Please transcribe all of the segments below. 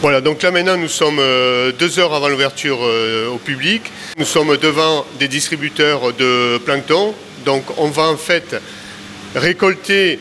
Voilà, donc là maintenant nous sommes euh, deux heures avant l'ouverture euh, au public. Nous sommes devant des distributeurs de plancton. Donc on va en fait récolter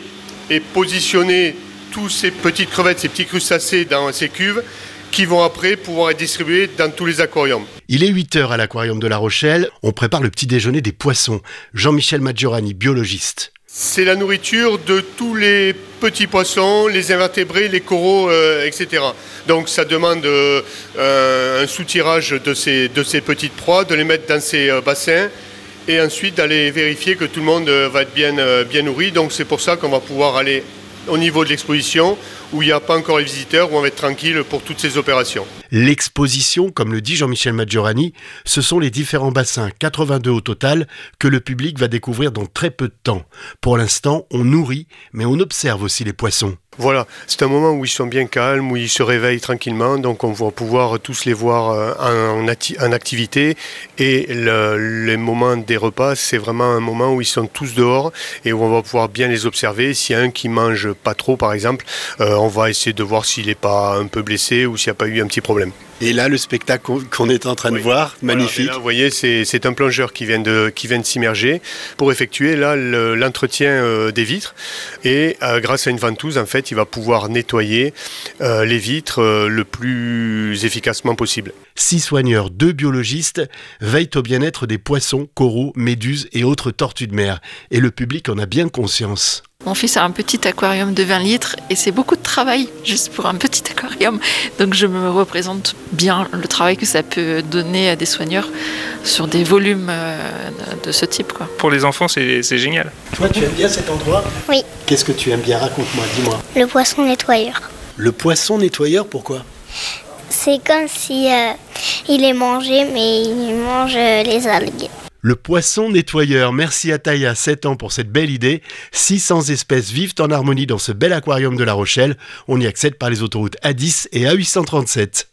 et positionner tous ces petites crevettes, ces petits crustacés dans ces cuves qui vont après pouvoir être distribués dans tous les aquariums. Il est 8 heures à l'aquarium de La Rochelle. On prépare le petit déjeuner des poissons. Jean-Michel Maggiorani, biologiste. C'est la nourriture de tous les petits poissons, les invertébrés, les coraux, euh, etc. Donc ça demande euh, un soutirage de ces, petites proies, de les mettre dans ces euh, bassins et ensuite d'aller vérifier que tout le monde va être bien, bien nourri. Donc c'est pour ça qu'on va pouvoir aller au niveau de l'exposition où il n'y a pas encore les visiteurs, où on va être tranquille pour toutes ces opérations. L'exposition, comme le dit Jean-Michel Maggiorani, ce sont les différents bassins, 82 au total, que le public va découvrir dans très peu de temps. Pour l'instant, on nourrit, mais on observe aussi les poissons. Voilà, c'est un moment où ils sont bien calmes, où ils se réveillent tranquillement, donc on va pouvoir tous les voir euh, en, activité. Et le, les moments des repas, c'est vraiment un moment où ils sont tous dehors et où on va pouvoir bien les observer. S'il y a un qui mange pas trop, par exemple, euh, on va essayer de voir s'il n'est pas un peu blessé ou s'il n'y a pas eu un petit problème. Et là, le spectacle qu'on est en train de voir, magnifique. vous voyez, c'est un plongeur qui vient de, qui vient de s'immerger pour effectuer là l'entretien euh, des vitres. Et euh, grâce à une ventouse, en fait, il va pouvoir nettoyer euh, les vitres le plus efficacement possible. Six soigneurs, deux biologistes veillent au bien-être des poissons, coraux, méduses et autres tortues de mer. Et le public en a bien conscience. Mon fils a un petit aquarium de 20 litres et c'est beaucoup de travail juste pour un petit aquarium. Donc je me représente bien le travail que ça peut donner à des soigneurs sur des volumes euh, de ce type. Quoi. Pour les enfants, c'est génial. Toi, tu aimes bien cet endroit? Oui. Qu'est-ce que tu aimes bien? Raconte-moi, dis-moi. Le poisson nettoyeur. Le poisson nettoyeur, pourquoi? C'est comme si euh, il est mangé, mais il mange euh, les algues. Le poisson nettoyeur. Merci à Taïa, 7 ans, pour cette belle idée. 600 espèces vivent en harmonie dans ce bel aquarium de La Rochelle. On y accède par les autoroutes A10 et A837.